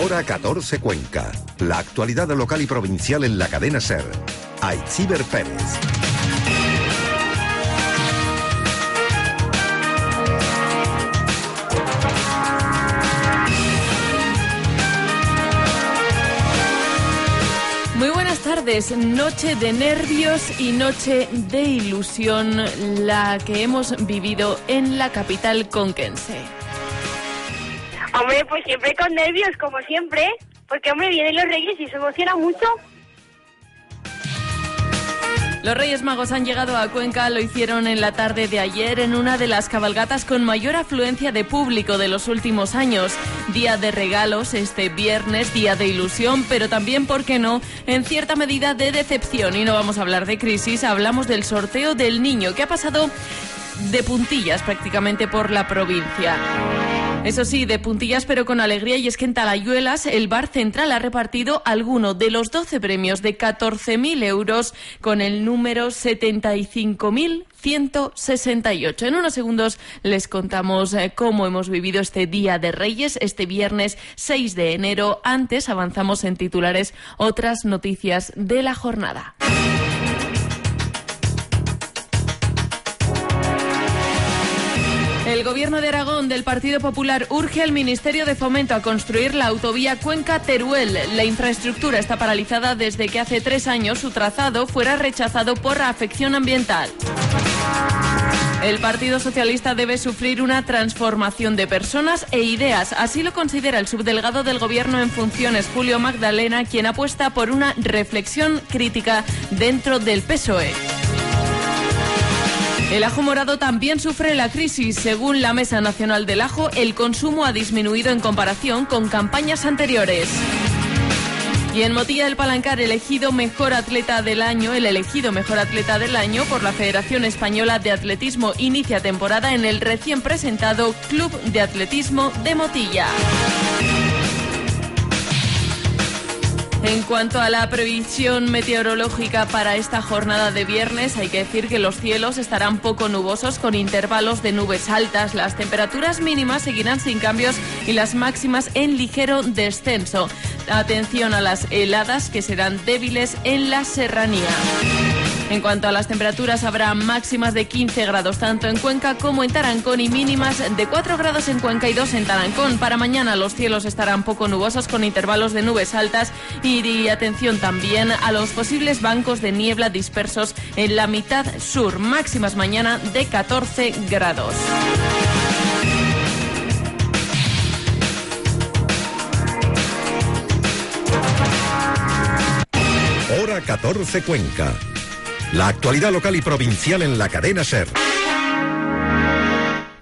Hora 14 Cuenca. La actualidad local y provincial en la cadena Ser. Aichiber Pérez. Muy buenas tardes, noche de nervios y noche de ilusión, la que hemos vivido en la capital conquense. Hombre, pues siempre con nervios, como siempre, porque hombre, vienen los reyes y se emociona mucho. Los Reyes Magos han llegado a Cuenca, lo hicieron en la tarde de ayer en una de las cabalgatas con mayor afluencia de público de los últimos años. Día de regalos este viernes, día de ilusión, pero también, ¿por qué no?, en cierta medida de decepción. Y no vamos a hablar de crisis, hablamos del sorteo del niño, que ha pasado de puntillas prácticamente por la provincia. Eso sí, de puntillas pero con alegría y es que en Talayuelas el Bar Central ha repartido alguno de los 12 premios de 14.000 euros con el número 75.168. En unos segundos les contamos eh, cómo hemos vivido este Día de Reyes, este viernes 6 de enero. Antes avanzamos en titulares otras noticias de la jornada. El gobierno de Aragón del Partido Popular urge al Ministerio de Fomento a construir la autovía Cuenca-Teruel. La infraestructura está paralizada desde que hace tres años su trazado fuera rechazado por afección ambiental. El Partido Socialista debe sufrir una transformación de personas e ideas. Así lo considera el subdelegado del Gobierno en funciones, Julio Magdalena, quien apuesta por una reflexión crítica dentro del PSOE. El ajo morado también sufre la crisis. Según la Mesa Nacional del Ajo, el consumo ha disminuido en comparación con campañas anteriores. Y en Motilla del Palancar, elegido mejor atleta del año, el elegido mejor atleta del año por la Federación Española de Atletismo inicia temporada en el recién presentado Club de Atletismo de Motilla. En cuanto a la previsión meteorológica para esta jornada de viernes, hay que decir que los cielos estarán poco nubosos con intervalos de nubes altas. Las temperaturas mínimas seguirán sin cambios y las máximas en ligero descenso. Atención a las heladas que serán débiles en la serranía. En cuanto a las temperaturas, habrá máximas de 15 grados tanto en Cuenca como en Tarancón y mínimas de 4 grados en Cuenca y 2 en Tarancón. Para mañana los cielos estarán poco nubosos con intervalos de nubes altas y atención también a los posibles bancos de niebla dispersos en la mitad sur. Máximas mañana de 14 grados. Hora 14 Cuenca. La actualidad local y provincial en la cadena Ser.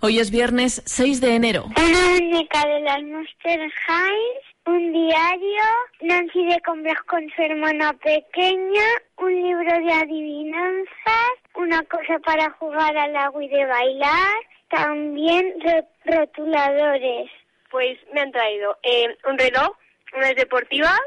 Hoy es viernes 6 de enero. Una muñeca de las Monster High, un diario, Nancy de compras con su hermana pequeña, un libro de adivinanzas, una cosa para jugar al agua y de bailar, también ro- rotuladores. Pues me han traído eh, un reloj, unas deportivas,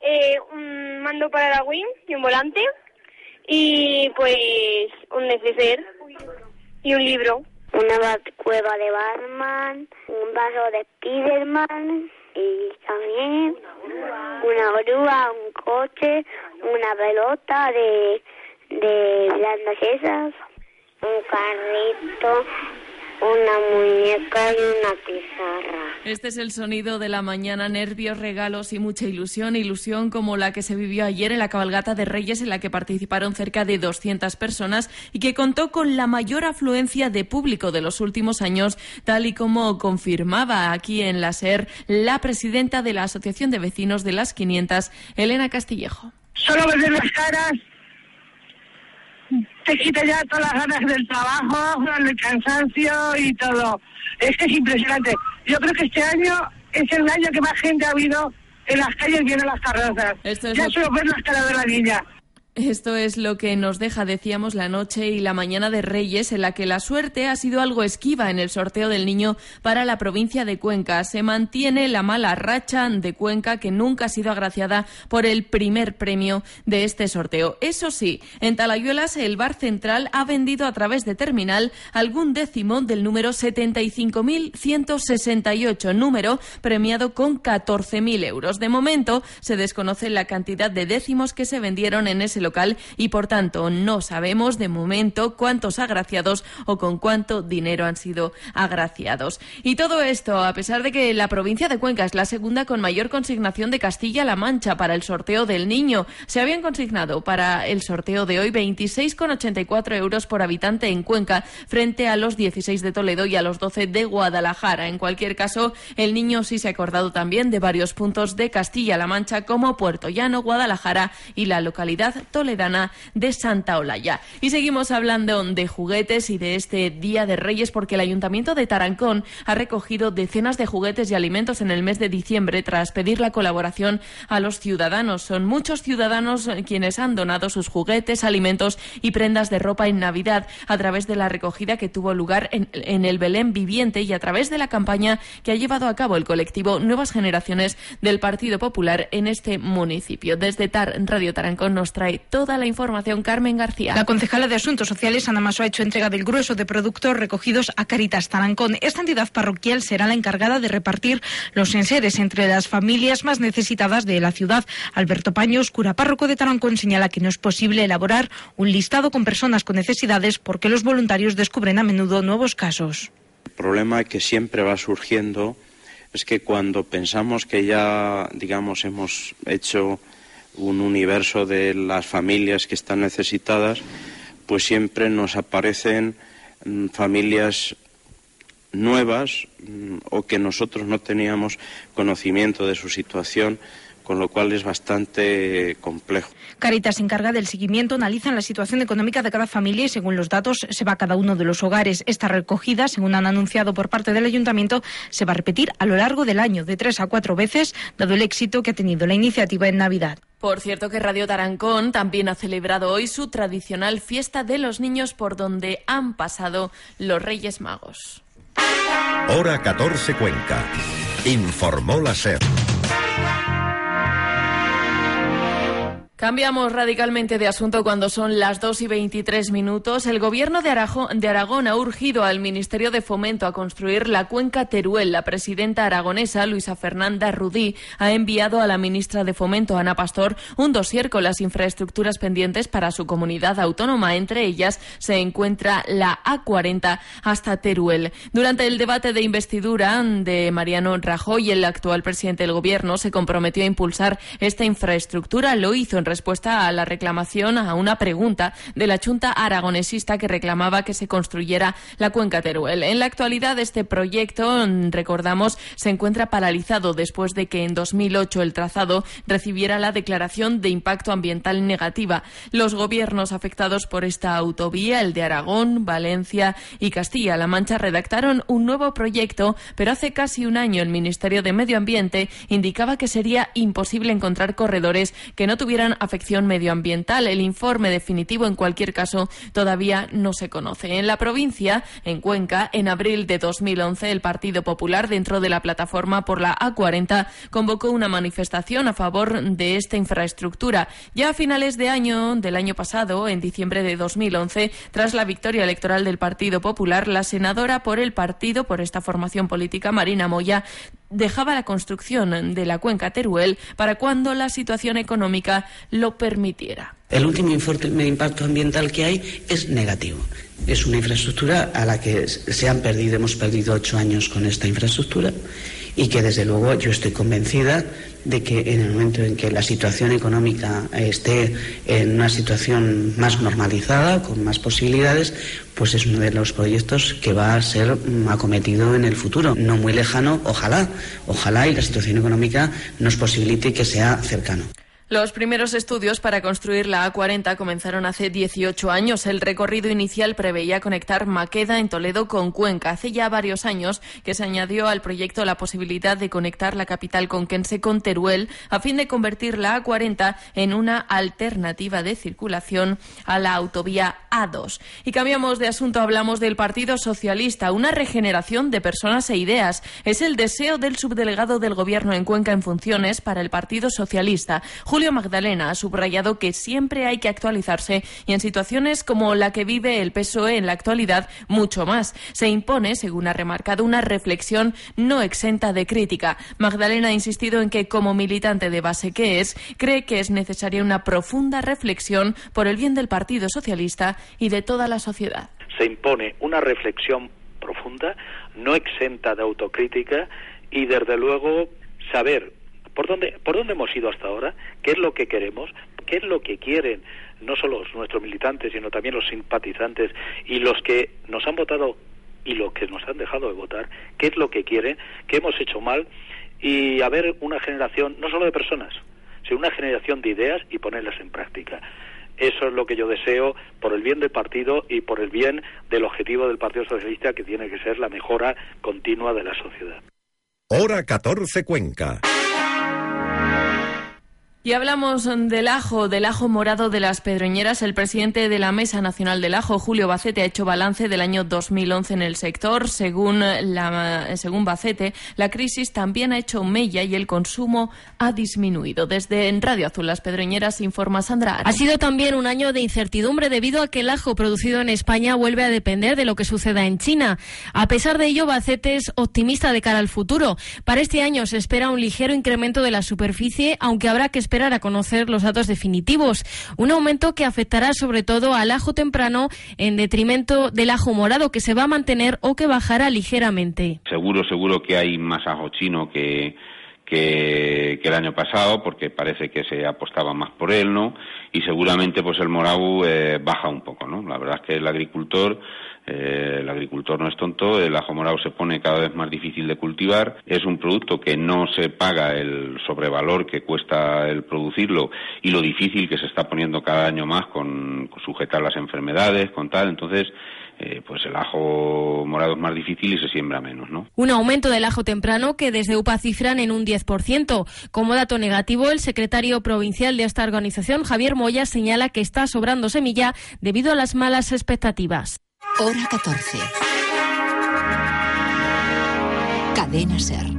eh, un mando para la Wii y un volante y pues un neceser y un libro. Una cueva de Batman, un vaso de Spiderman y también una grúa, un coche, una pelota de, de las esas, un carrito, una muñeca y una pizarra. Este es el sonido de la mañana, nervios, regalos y mucha ilusión. Ilusión como la que se vivió ayer en la cabalgata de Reyes, en la que participaron cerca de 200 personas y que contó con la mayor afluencia de público de los últimos años, tal y como confirmaba aquí en la SER la presidenta de la Asociación de Vecinos de las 500, Elena Castillejo. Solo ver las caras te quita ya todas las ganas del trabajo, el cansancio y todo. Es que es impresionante. Yo creo que este año es el año que más gente ha habido en las calles viendo las carrozas. ya solo ver las caras de la niña. Esto es lo que nos deja, decíamos, la noche y la mañana de Reyes, en la que la suerte ha sido algo esquiva en el sorteo del niño para la provincia de Cuenca. Se mantiene la mala racha de Cuenca, que nunca ha sido agraciada por el primer premio de este sorteo. Eso sí, en Talayuelas el Bar Central ha vendido a través de terminal algún décimo del número 75.168, número premiado con 14.000 euros. De momento se desconoce la cantidad de décimos que se vendieron en ese local y por tanto no sabemos de momento cuántos agraciados o con cuánto dinero han sido agraciados. Y todo esto a pesar de que la provincia de Cuenca es la segunda con mayor consignación de Castilla-La Mancha para el sorteo del niño. Se habían consignado para el sorteo de hoy 26,84 euros por habitante en Cuenca frente a los 16 de Toledo y a los 12 de Guadalajara. En cualquier caso, el niño sí se ha acordado también de varios puntos de Castilla-La Mancha como Puerto Llano, Guadalajara y la localidad toledana de Santa Olaya. Y seguimos hablando de juguetes y de este Día de Reyes porque el Ayuntamiento de Tarancón ha recogido decenas de juguetes y alimentos en el mes de diciembre tras pedir la colaboración a los ciudadanos. Son muchos ciudadanos quienes han donado sus juguetes, alimentos y prendas de ropa en Navidad a través de la recogida que tuvo lugar en, en el Belén Viviente y a través de la campaña que ha llevado a cabo el colectivo Nuevas Generaciones del Partido Popular en este municipio. Desde Tar Radio Tarancón nos trae toda la información Carmen García. La concejala de Asuntos Sociales, Ana Maso, ha hecho entrega del grueso de productos recogidos a Caritas Tarancón. Esta entidad parroquial será la encargada de repartir los enseres entre las familias más necesitadas de la ciudad. Alberto Paños, cura párroco de Tarancón, señala que no es posible elaborar un listado con personas con necesidades porque los voluntarios descubren a menudo nuevos casos. El problema que siempre va surgiendo es que cuando pensamos que ya, digamos, hemos hecho un universo de las familias que están necesitadas, pues siempre nos aparecen mm, familias nuevas mm, o que nosotros no teníamos conocimiento de su situación con lo cual es bastante complejo. Caritas se encarga del seguimiento, analiza la situación económica de cada familia y según los datos se va a cada uno de los hogares. Esta recogida, según han anunciado por parte del ayuntamiento, se va a repetir a lo largo del año, de tres a cuatro veces, dado el éxito que ha tenido la iniciativa en Navidad. Por cierto que Radio Tarancón también ha celebrado hoy su tradicional fiesta de los niños por donde han pasado los Reyes Magos. Hora 14 Cuenca. Informó la SER. Cambiamos radicalmente de asunto cuando son las 2 y 23 minutos. El gobierno de, Aragón ha urgido al Ministerio de Fomento a construir la cuenca Teruel. La presidenta aragonesa, Luisa Fernanda Rudí, ha enviado a la ministra de Fomento, Ana Pastor, un dossier con las infraestructuras pendientes para su comunidad autónoma. Entre ellas se encuentra la A40 hasta Teruel. Durante el debate de investidura de Mariano Rajoy, el actual presidente del gobierno se comprometió a impulsar esta infraestructura. Lo hizo en respuesta a la reclamación a una pregunta de la Junta aragonesista que reclamaba que se construyera la cuenca Teruel. En la actualidad, este proyecto, recordamos, se encuentra paralizado después de que en 2008 el trazado recibiera la declaración de impacto ambiental negativa. Los gobiernos afectados por esta autovía, el de Aragón, Valencia y Castilla-La Mancha, redactaron un nuevo proyecto, pero hace casi un año el Ministerio de Medio Ambiente indicaba que sería imposible encontrar corredores que no tuvieran afección medioambiental. El informe definitivo, en cualquier caso, todavía no se conoce. En la provincia, en Cuenca, en abril de 2011, el Partido Popular, dentro de la plataforma por la A40, convocó una manifestación a favor de esta infraestructura. Ya a finales de año, del año pasado, en diciembre de 2011, tras la victoria electoral del Partido Popular, la senadora por el partido, por esta formación política, Marina Moya, dejaba la construcción de la cuenca Teruel para cuando la situación económica lo permitiera. El último informe de impacto ambiental que hay es negativo. Es una infraestructura a la que se han perdido, hemos perdido ocho años con esta infraestructura y que desde luego yo estoy convencida de que en el momento en que la situación económica esté en una situación más normalizada, con más posibilidades, pues es uno de los proyectos que va a ser acometido en el futuro, no muy lejano, ojalá, ojalá y la situación económica nos posibilite que sea cercano. Los primeros estudios para construir la A40 comenzaron hace 18 años. El recorrido inicial preveía conectar Maqueda en Toledo con Cuenca. Hace ya varios años que se añadió al proyecto la posibilidad de conectar la capital conquense con Teruel a fin de convertir la A40 en una alternativa de circulación a la autovía A2. Y cambiamos de asunto, hablamos del Partido Socialista, una regeneración de personas e ideas. Es el deseo del subdelegado del Gobierno en Cuenca en funciones para el Partido Socialista. Magdalena ha subrayado que siempre hay que actualizarse y en situaciones como la que vive el PSOE en la actualidad, mucho más. Se impone, según ha remarcado, una reflexión no exenta de crítica. Magdalena ha insistido en que, como militante de base que es, cree que es necesaria una profunda reflexión por el bien del Partido Socialista y de toda la sociedad. Se impone una reflexión profunda, no exenta de autocrítica y, desde luego, saber ¿Por dónde, ¿Por dónde hemos ido hasta ahora? ¿Qué es lo que queremos? ¿Qué es lo que quieren no solo nuestros militantes, sino también los simpatizantes y los que nos han votado y los que nos han dejado de votar? ¿Qué es lo que quieren? ¿Qué hemos hecho mal? Y haber una generación, no solo de personas, sino una generación de ideas y ponerlas en práctica. Eso es lo que yo deseo por el bien del partido y por el bien del objetivo del Partido Socialista, que tiene que ser la mejora continua de la sociedad. Hora 14 Cuenca. Y hablamos del ajo, del ajo morado de las pedroñeras. El presidente de la Mesa Nacional del Ajo, Julio Bacete, ha hecho balance del año 2011 en el sector. Según, según Bacete, la crisis también ha hecho mella y el consumo ha disminuido. Desde Radio Azul Las Pedroñeras informa Sandra. Ha sido también un año de incertidumbre debido a que el ajo producido en España vuelve a depender de lo que suceda en China. A pesar de ello, Bacete es optimista de cara al futuro. Para este año se espera un ligero incremento de la superficie, aunque habrá que esperar a conocer los datos definitivos. Un aumento que afectará sobre todo al ajo temprano en detrimento del ajo morado que se va a mantener o que bajará ligeramente. Seguro, seguro que hay más ajo chino que, que, el año pasado, porque parece que se apostaba más por él, ¿no? Y seguramente, pues el morado eh, baja un poco, ¿no? La verdad es que el agricultor eh, el agricultor no es tonto, el ajo morado se pone cada vez más difícil de cultivar, es un producto que no se paga el sobrevalor que cuesta el producirlo y lo difícil que se está poniendo cada año más con, sujetar las enfermedades, con tal, entonces eh, pues el ajo morado es más difícil y se siembra menos, ¿no? Un aumento del ajo temprano que desde UPA cifran en un 10%. Como dato negativo, el secretario provincial de esta organización, Javier Moya, señala que está sobrando semilla debido a las malas expectativas. Hora 14. Cadena Ser.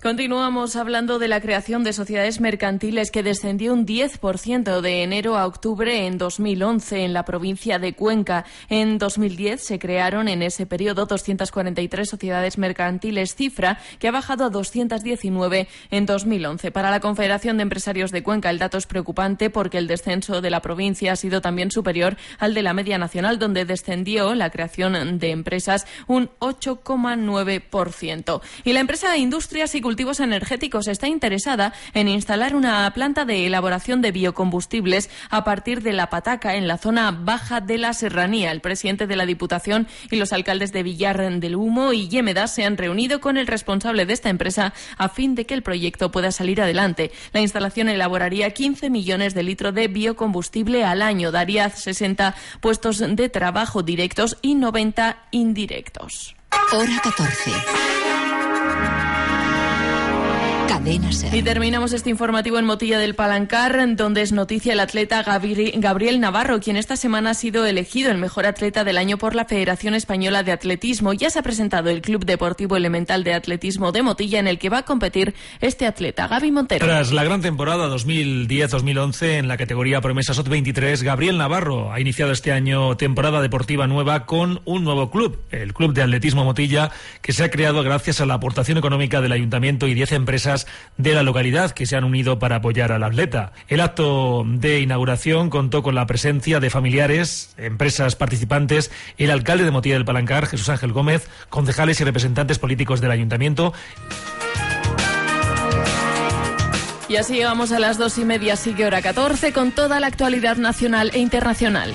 Continuamos hablando de la creación de sociedades mercantiles que descendió un 10% de enero a octubre en 2011 en la provincia de Cuenca. En 2010 se crearon en ese periodo 243 sociedades mercantiles, cifra que ha bajado a 219 en 2011. Para la Confederación de Empresarios de Cuenca el dato es preocupante porque el descenso de la provincia ha sido también superior al de la media nacional, donde descendió la creación de empresas un 8,9%. Y la empresa Industrias y Cultivos Energéticos está interesada en instalar una planta de elaboración de biocombustibles a partir de la Pataca, en la zona baja de la Serranía. El presidente de la Diputación y los alcaldes de Villar del Humo y Yémeda se han reunido con el responsable de esta empresa a fin de que el proyecto pueda salir adelante. La instalación elaboraría 15 millones de litros de biocombustible al año, daría 60 puestos de trabajo directos y 90 indirectos. Hora 14. Azteca. Y terminamos este informativo en Motilla del Palancar, donde es noticia el atleta Gabriel Navarro, quien esta semana ha sido elegido el mejor atleta del año por la Federación Española de Atletismo. Ya se ha presentado el Club Deportivo Elemental de Atletismo de Motilla, en el que va a competir este atleta, Gaby Montero. Tras la gran temporada 2010-2011 en la categoría Promesa SOT 23, Gabriel Navarro ha iniciado este año temporada deportiva nueva con un nuevo club, el Club de Atletismo Motilla, que se ha creado gracias a la aportación económica del Ayuntamiento y 10 empresas de la localidad que se han unido para apoyar al atleta. El acto de inauguración contó con la presencia de familiares, empresas participantes, el alcalde de Motilla del Palancar, Jesús Ángel Gómez, concejales y representantes políticos del ayuntamiento. Y así llegamos a las dos y media, sigue hora 14, con toda la actualidad nacional e internacional.